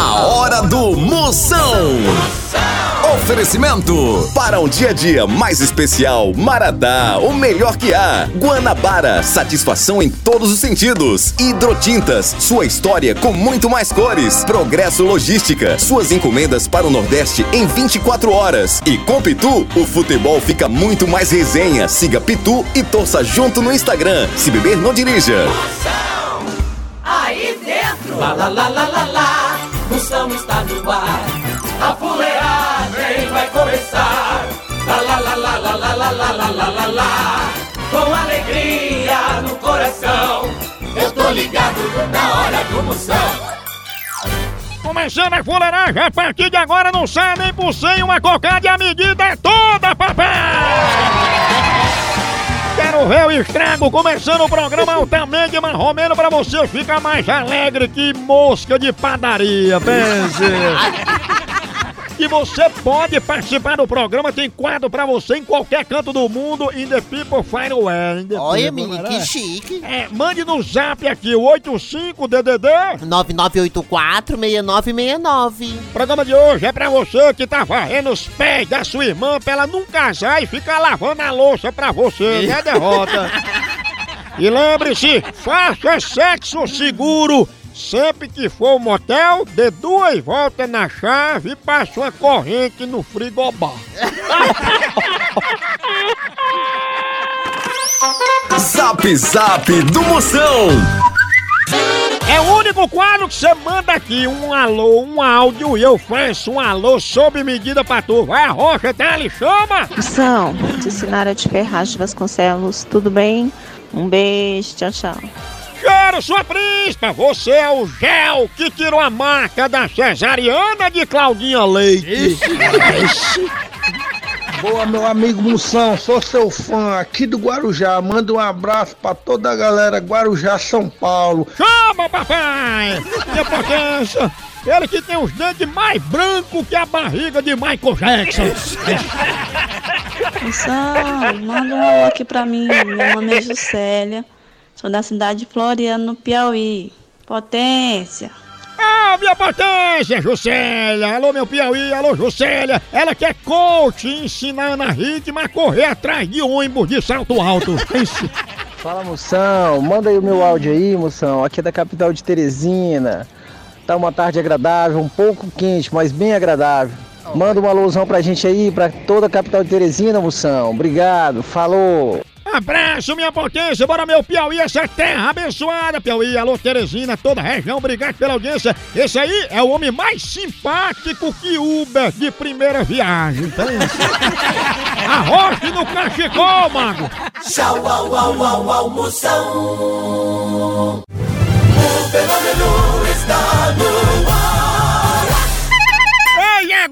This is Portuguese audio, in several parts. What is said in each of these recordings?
A hora do Moção. Oferecimento para um dia a dia mais especial, Maratá, o melhor que há. Guanabara, satisfação em todos os sentidos. Hidrotintas, sua história com muito mais cores. Progresso Logística, suas encomendas para o Nordeste em 24 horas. E com Pitu, o futebol fica muito mais resenha. Siga Pitu e torça junto no Instagram. Se beber, não dirija. Moção, aí dentro. Lá, lá, lá, lá, lá, lá. Moção está no ar. A fuleagem vai começar. Lá, lá, lá, lá, lá, lá, lá, lá, lá, lá, lá, lá. Com alegria no coração. Eu tô ligado na hora do Moção. Começando a fuleiragem, a partir de agora não sai nem por cem uma cocada e a medida é toda, papai! Quero ver o estrago começando o programa altamente marromeno pra você ficar mais alegre que mosca de padaria, pense! E você pode participar do programa, tem quadro pra você em qualquer canto do mundo, in the people find a way. in the Olha, menino, que chique. É, mande no zap aqui, o 85DDD. 9984-6969. O programa de hoje é pra você que tá varrendo os pés da sua irmã pra ela não casar e ficar lavando a louça pra você, né, derrota? E lembre-se, faça sexo seguro. Sempre que for ao motel, dê duas voltas na chave e passe uma corrente no frigobar. Zap Zap do Moção. É o único quadro que você manda aqui, um alô, um áudio, e eu faço um alô sob medida pra tu. Vai a rocha, tá? Ele chama! Moção, de Sinara de Ferraz de Vasconcelos, tudo bem? Um beijo, tchau, tchau. Quero sua príncipa! Você é o gel que tirou a marca da cesariana de Claudinha Leite. Boa, meu amigo Moção, sou seu fã aqui do Guarujá. Manda um abraço pra toda a galera Guarujá, São Paulo. Chama, papai! Minha potência! Ele que tem os dentes mais brancos que a barriga de Michael Jackson. Moção, manda um alô aqui pra mim. Meu nome é Juscelia, sou da cidade de Floriano, no Piauí. Potência! Ah, minha potência, Juscelia! Alô, meu Piauí, alô, Juscelia! Ela que é coach e ensina a Hickman a correr atrás de ônibus de salto alto. Fala moção, manda aí o meu áudio aí, moção. Aqui é da capital de Teresina. Tá uma tarde agradável, um pouco quente, mas bem agradável. Manda uma alusão pra gente aí, pra toda a capital de Teresina, moção. Obrigado, falou. Abraço, minha potência, bora meu Piauí, essa terra abençoada, Piauí, alô Teresina, toda a região, obrigado pela audiência. Esse aí é o homem mais simpático que Uber de primeira viagem, então. Arroche no cachecol, mago. Tchau, au, au, au, au, Moção. O fenômeno está no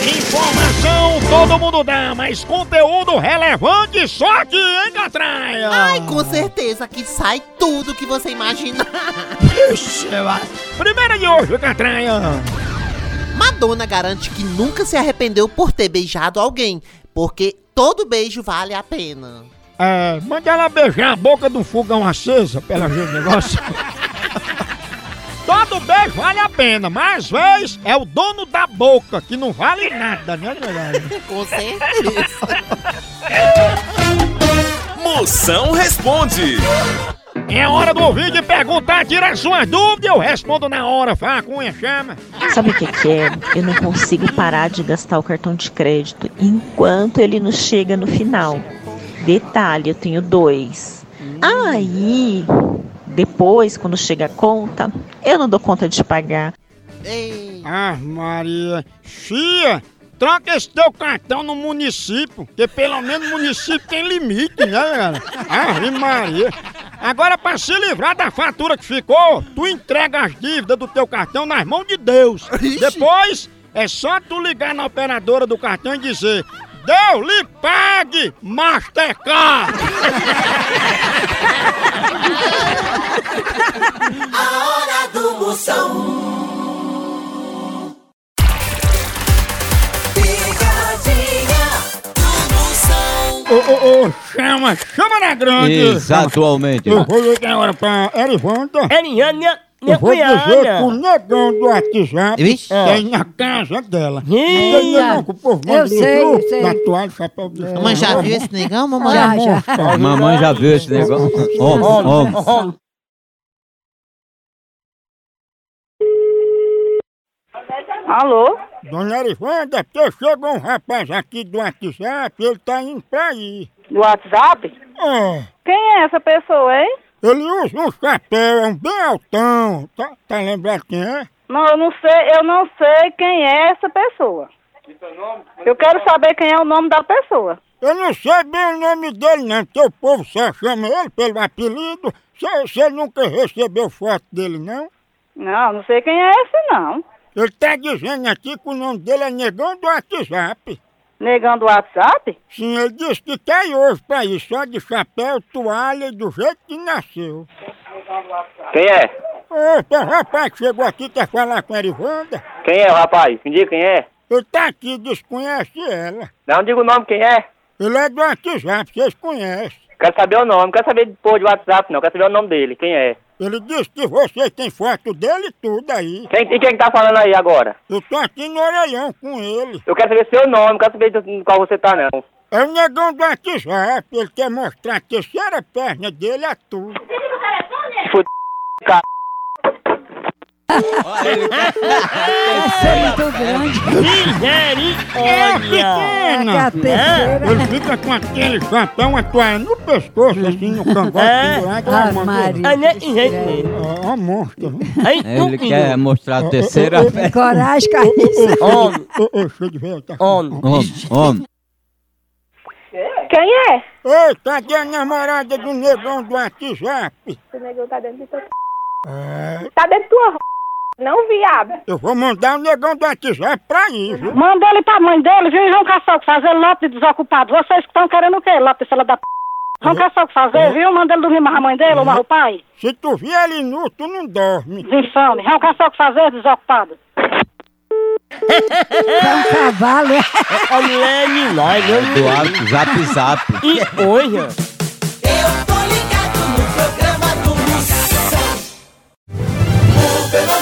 Informação todo mundo dá, mas conteúdo relevante só aqui, hein, Catraia? Ai, com certeza que sai tudo que você imaginar. Primeira de hoje, Catraia. Madonna garante que nunca se arrependeu por ter beijado alguém, porque todo beijo vale a pena. É, manda ela beijar a boca do fogão acesa, pela o negócio. Todo Todo beijo vale a pena, mas às vezes é o dono da boca que não vale nada, né, galera? Com certeza. Moção responde. É hora do ouvir e perguntar, tira suas dúvidas, eu respondo na hora, fala com a chama. Sabe o que, que é? Eu não consigo parar de gastar o cartão de crédito enquanto ele não chega no final. Detalhe, eu tenho dois. Aí, depois, quando chega a conta, eu não dou conta de pagar. Ei, Ah, Maria. Fia, troca esse teu cartão no município, que pelo menos o município tem limite, né, cara? Ah, Maria. Agora, pra se livrar da fatura que ficou, tu entrega as dívidas do teu cartão nas mãos de Deus. Depois, é só tu ligar na operadora do cartão e dizer... Deus lhe pague, Mastercard! A hora do Moção. Ô, ô, ô, chama, chama na grande! Exatamente. Eu vou ligar agora pra Erivanda. Eliane, minha, Eu vou dizer cunhada. pro negão do WhatsApp Vixe. que é na casa dela. Ih, Não tem que o povo manda Eu sei, eu sei. Toalha, chapéu de mamãe já viu esse negão, mamãe? Já, já. A mamãe já viu esse negócio. Homem, homem. Alô? Dona Erivanda, é porque chegou um rapaz aqui do WhatsApp, ele tá indo pra aí. Do WhatsApp? É, Quem é essa pessoa, hein? Ele usa um chapéu, é um bem altão. Tá, tá lembrado quem é? Não, eu não sei, eu não sei quem é essa pessoa. Eu quero saber quem é o nome da pessoa. Eu não sei bem o nome dele não, porque o povo só chama ele pelo apelido. Você, você nunca recebeu foto dele, não? Não, não sei quem é esse não. Ele tá dizendo aqui que o nome dele é Negão do WhatsApp. Negão do WhatsApp? Sim, ele disse que quer ir hoje pra ir só de chapéu, toalha e do jeito que nasceu. Quem é? Opa, o rapaz que chegou aqui quer falar com a Erivanda. Quem é o rapaz? Me diga quem é. Ele tá aqui, desconhece ela. Não diga o nome quem é. Ele é do WhatsApp, vocês conhecem. Quero saber o nome, não quero saber de pôr de WhatsApp não, quero saber o nome dele, quem é. Ele disse que vocês têm foto dele e tudo aí. Quem, e quem que tá falando aí agora? Eu tô aqui no orelhão com ele. Eu quero saber seu nome, não quero saber de qual você tá não. É o negão do WhatsApp, ele quer mostrar a terceira perna dele a tudo. Essa é muito grande. É É pequena! que a terceira. Ele fica com aquele chapéu, uma toalha no pescoço, assim, no cangote É. pendurado. Ah, mano. Maria. Ah, né? Gente, Ó, ó, monstro. viu? aí, Ele quer mostrar a terceira perna. Coragem, carniça. Homem, Ô, ô, deixa eu ver, tá. homem. Homem, homem. Quem é? Ei, cadê a namorada do negão do WhatsApp? Esse negão tá dentro do teu... É, Tá dentro r***, Não, viado. eu vou mandar o negão do WhatsApp pra ir, viu? Manda ele pra mãe dele, viu, João Caçoco, fazer lote de desocupado. Vocês que estão querendo o quê? Lote, fila da p... João Caçoco fazer, viu? Manda ele dormir mais a mãe dele, ou mais o pai. Se tu vier ele nu, tu não dorme. Desinfame. João Caçoco fazer, desocupado. É um cavalo. A mulher me nós, Do WhatsApp zap. E hoje, Eu tô ligado no programa do Moção. O fenômeno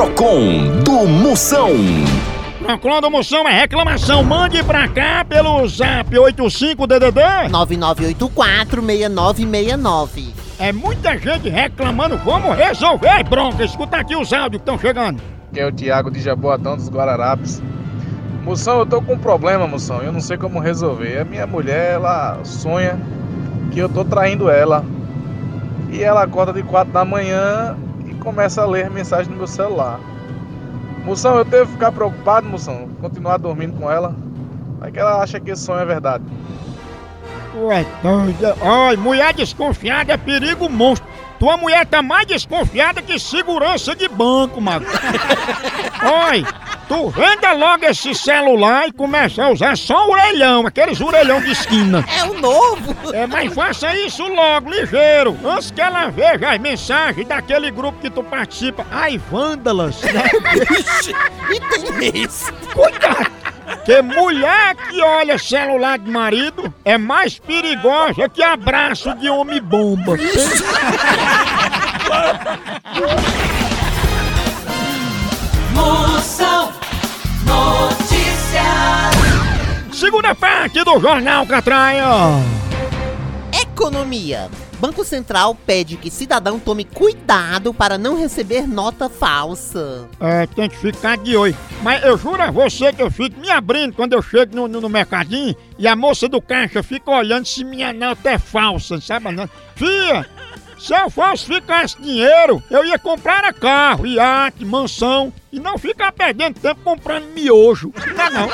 Procon do Moção. Procon do Moção é reclamação. Mande pra cá pelo zap 85DDD 99846969. É muita gente reclamando. Vamos resolver, bronca. Escuta aqui os áudios que estão chegando. que é o Thiago de Jaboatão dos Guararapes. Moção, eu tô com um problema, moção. Eu não sei como resolver. A minha mulher, ela sonha que eu tô traindo ela. E ela acorda de 4 da manhã começa a ler mensagem no meu celular. Moção, eu devo ficar preocupado, moção, continuar dormindo com ela. Vai que ela acha que esse sonho é verdade. Ué, doida. Ai, mulher desconfiada é perigo monstro. Tua mulher tá mais desconfiada que segurança de banco, mago. Oi, tu venda logo esse celular e começa a usar só o orelhão, aqueles orelhão de esquina. É o novo! É, mas faça isso logo, ligeiro, antes que ela veja as mensagens daquele grupo que tu participa. Ai, vândalas, né? e tem isso. Cuidado! Que mulher que olha celular de marido é mais perigosa que abraço de homem bomba. Moção Segunda parte do Jornal Catraia. Economia. Banco Central pede que cidadão tome cuidado para não receber nota falsa. É, tem que ficar de olho. Mas eu juro a você que eu fico me abrindo quando eu chego no, no, no mercadinho e a moça do caixa fica olhando se minha nota é falsa, sabe? Não? Fia, se eu falsificasse dinheiro, eu ia comprar carro, iate, mansão e não ficar perdendo tempo comprando miojo. Não é não.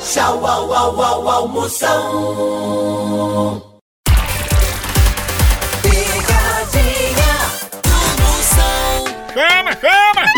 Tchau, au, au, au, au, Moção. Picadinha do Moção. Chama, chama!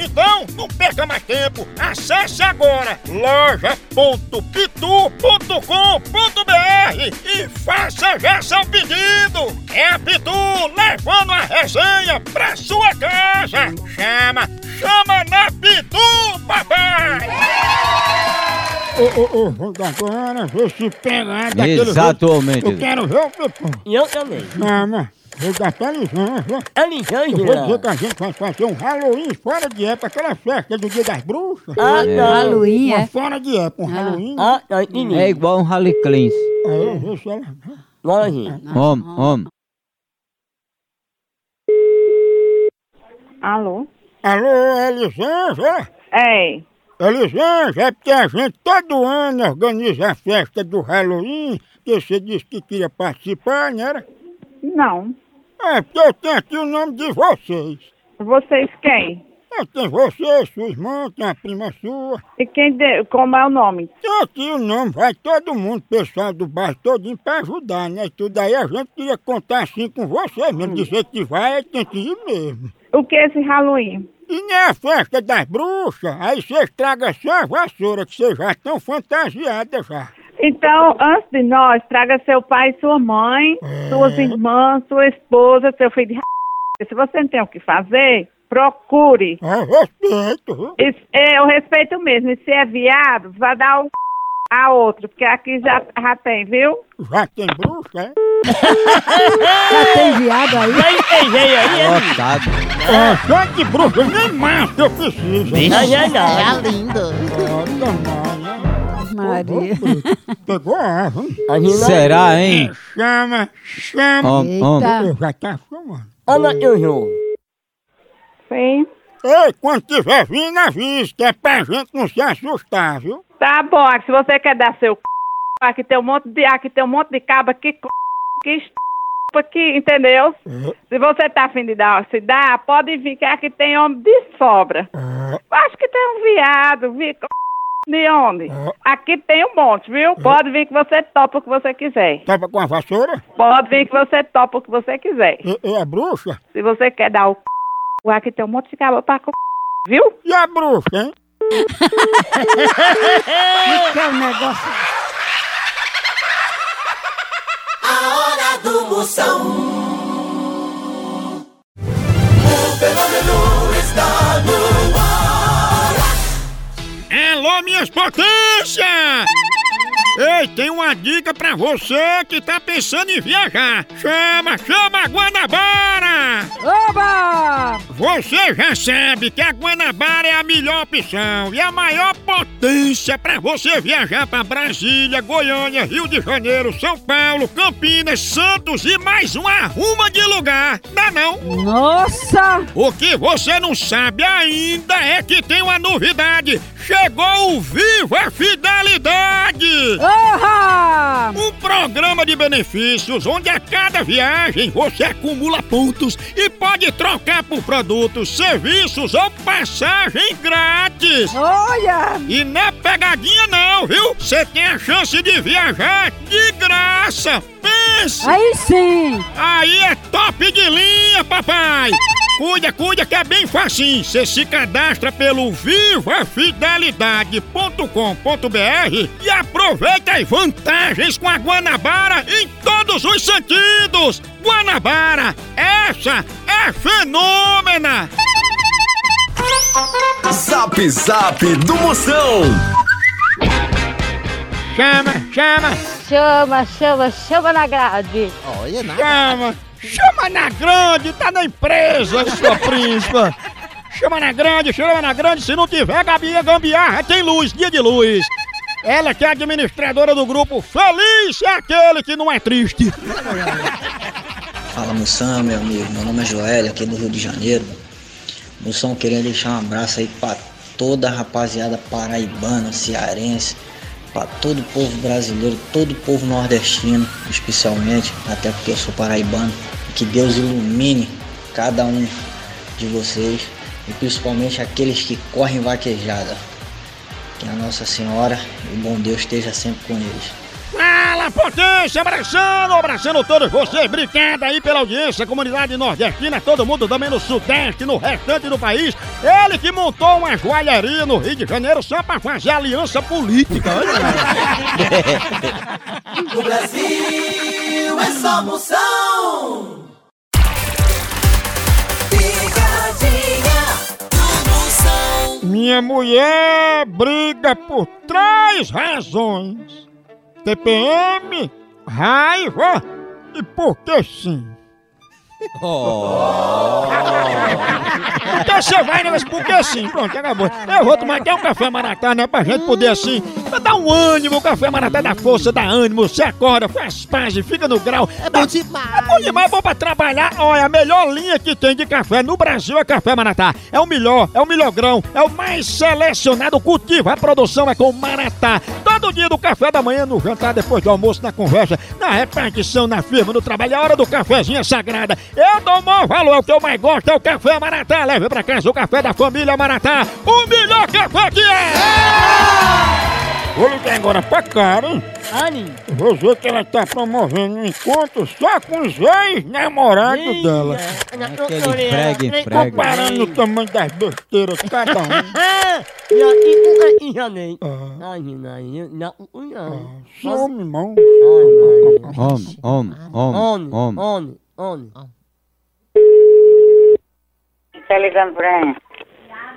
Então, não perca mais tempo. Acesse agora loja.pitu.com.br e faça já seu pedido. É a Pitu levando a resenha pra sua casa. Chama, chama na Pitu, papai! Ô, ô, ô, vou dar agora ver se pegar daquele Exatamente. Eu quero ver o Pitu. E eu também. Chama. Vou dar pra Lisângela. É Eu vou dizer Lisângela. que a gente vai fazer um Halloween fora de época, aquela festa do Dia das Bruxas. Ah, É. tá. Halloween, Uma é? fora de época, um Halloween. Ah, tá, entendi. É igual um Haliclins. Aí eu vou se ela... Homem, homem. Alô? Alô, Elisângela? Ei, Elisângela, é porque a gente todo ano organiza a festa do Halloween, que você disse que queria participar, não era? não. É, porque eu tenho aqui o nome de vocês. Vocês quem? É, tem você, sua irmã, tem a prima sua. E quem de... como é o nome? Tem aqui o nome, vai todo mundo, pessoal do bairro todinho pra ajudar, né? Tudo aí a gente queria contar assim com vocês mesmo, dizer que vai, tem que ir mesmo. O que é esse Halloween? E nem a festa das bruxas, aí vocês tragam só a vassoura, que vocês já estão fantasiadas já. Então, antes de nós, traga seu pai sua mãe, suas irmãs, sua esposa, seu filho de r... Se você não tem o que fazer, procure. É respeito? Isso- é, eu respeito mesmo. E se é viado, vai dar um a outro, porque aqui já, já tem, viu? Já tem bruxa, é? Já tem viado aí? Já entendei aí, é? Lotado. É, só de bruxa, nem mais eu preciso. Já, já, É já. a linda. Olha, mãe, Maria. Pegou a viu? A gente não- Será, hein? Chama, chama. Homem, homem. Eita. Eu já tá chamando. Ana, eu jogo. Sim. Ei, quando tiver vindo, avise, que é pra gente não se assustar, viu? Tá bom, aqui, se você quer dar seu c... aqui tem um monte de aqui tem um monte de cabo aqui c... que est... aqui, entendeu? Se você tá afim de dar, se dá, pode vir que aqui tem homem de sobra. Acho que tem um viado, vi De onde? Aqui tem um monte, viu? Pode vir que você topa o que você quiser. Topa com a vassoura? Pode vir que você topa o que você quiser. E, e a bruxa? Se você quer dar o c... aqui tem um monte de cabra pra c... viu? E a bruxa, hein? Que é o negócio? A hora do Moção. O fenômeno está no. Alô, minhas potências! Ei, tem uma dica pra você que tá pensando em viajar. Chama, chama a Guanabara! Oba! Você já sabe que a Guanabara é a melhor opção e a maior potência pra você viajar pra Brasília, Goiânia, Rio de Janeiro, São Paulo, Campinas, Santos e mais uma arruma de lugar. Dá não? Nossa! O que você não sabe ainda é que tem uma novidade. Chegou o Viva Fidelidade! Oha! Um programa de benefícios onde a cada viagem você acumula pontos e pode trocar por produtos, serviços ou passagem grátis. Olha! E não é pegadinha não, viu? Você tem a chance de viajar de graça. Pensa! Aí sim! Aí é top de linha, papai! Cuida, cuida que é bem facinho. Você se cadastra pelo vivafidelidade.com.br e aproveita as vantagens com a Guanabara em todos os sentidos. Guanabara, essa é fenômena! Zap Zap do Moção. Chama, chama, Chama, chama, chama na grade. Olha, nada. chama, chama na grande, tá na empresa, sua príncipa. Chama na grande, chama na grande, se não tiver Gabi Gambiarra, tem luz, dia de luz. Ela que é administradora do grupo Feliz é aquele que não é triste. Fala Moção, meu amigo. Meu nome é Joel, aqui do Rio de Janeiro. Moção, queria deixar um abraço aí pra toda a rapaziada paraibana, cearense, pra todo o povo brasileiro, todo o povo nordestino, especialmente, até porque eu sou paraibano. Que Deus ilumine cada um de vocês e principalmente aqueles que correm vaquejada. Que a Nossa Senhora e o bom Deus esteja sempre com eles. Fala, potência, abraçando, abraçando todos vocês. Obrigado aí pela audiência, comunidade nordestina, todo mundo também no Sudeste, no restante do país. Ele que montou uma joalheria no Rio de Janeiro só pra fazer aliança política. O Brasil é só Moção. Minha mulher briga por três razões: TPM, raiva e porque sim. Então você vai, né? Mas por que sim? Pronto, acabou. Eu vou tomar até um café maratá, né? Pra gente poder assim, pra dar um ânimo, o café maratá dá força, dá ânimo, você acorda, faz paz fica no grau. É bom demais. É bom demais, é bom pra trabalhar. Olha, a melhor linha que tem de café no Brasil é Café Maratá. É o melhor, é o melhor grão, é o mais selecionado. Cultivo, a produção é com Maratá. Todo dia do café da manhã, no jantar, depois do almoço, na conversa, na repartição, na firma, no trabalho. A hora do cafezinho é sagrada. Eu dou o maior valor, o que eu mais gosto é o Café Maratá. Leve pra casa o café da família Maratá. O melhor café que é! Vou ligar agora pra Karen. Ani. Vou ver que ela tá promovendo um encontro só com os ex-namorados dela. Aquele prega em prega. Comparando o tamanho das besteiras de cada um. Some, irmão. Homem, homem, homem, homem. Tá ligando pra mim?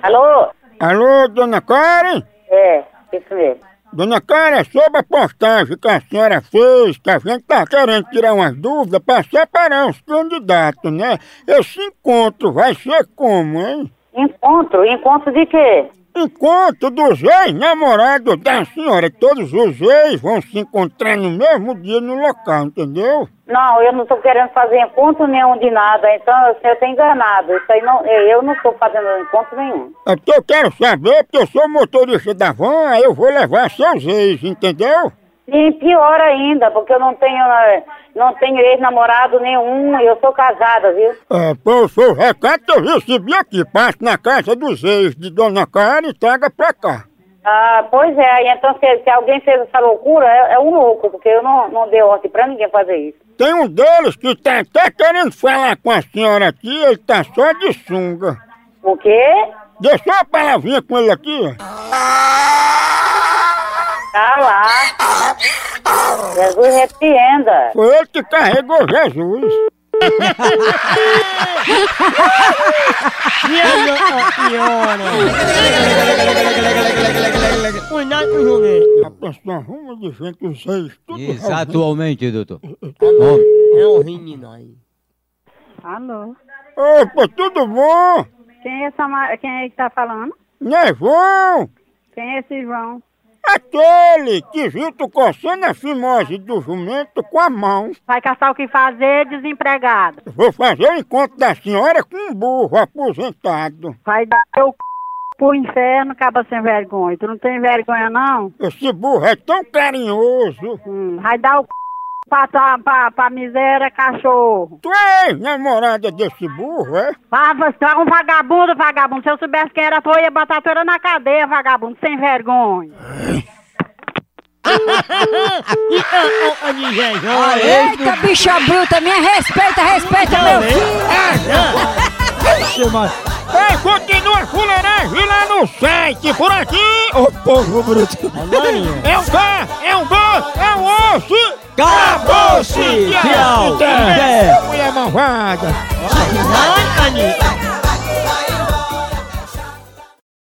Alô? Alô, dona Karen? É, isso mesmo. Dona Karen, é sobre a postagem que a senhora fez, que a gente tá querendo tirar umas dúvidas pra separar os candidatos, né? Esse encontro vai ser como, hein? Encontro? Encontro de quê? Encontro dos ex-namorados da senhora. Todos os ex vão se encontrar no mesmo dia no local, entendeu? Não, eu não tô querendo fazer encontro nenhum de nada, então o senhor tá enganado. Isso aí não, eu não tô fazendo encontro nenhum. É porque eu quero saber, porque eu sou motorista da van, aí eu vou levar seus ex, entendeu? E pior ainda, porque eu não tenho, eh, não tenho ex-namorado nenhum, eu sou casada, viu? É, pô, foi o recado que eu recebi aqui. Passe na casa dos ex de Dona Karen e traga pra cá. Ah, pois é, então se, se alguém fez essa loucura, é, é um louco, porque eu não, não dei ordem pra ninguém fazer isso. Tem um deles que tá até querendo falar com a senhora aqui, ele tá só de sunga. O quê? Deixa uma palavrinha com ele aqui. Tá lá. Jesus repreenda. Foi ele que carregou Jesus. Cuidado com o joguete. A pessoa arruma de gente os seis, tudo Exatamente, doutor. É um menino aí. Alô? Opa, tudo bom? Quem é, essa, quem é que tá falando? Não é João? Quem é esse João? Aquele que tu coçando a fimose do jumento com a mão. Vai caçar o que fazer, desempregado. Vou fazer o encontro da senhora com um burro aposentado. Vai dar teu c... pro inferno, acaba sem vergonha. Tu não tem vergonha, não? Esse burro é tão carinhoso. Hum, vai dar o c... pra, pra, pra, pra miséria, cachorro. Tu é namorada desse burro, é? Ah, você é um vagabundo, vagabundo. Se eu soubesse quem era, tu ia botar tu era na cadeia, vagabundo, sem vergonha. Eita, bicha bruta, me respeita, respeita meu filho. Ei, continua a fuleiragem lá no site, por aqui, ô povo bruto. É um K, é um G, é um osso. Acabou-se! Que Tchau! é, mulher malvada. Ai, Aninha.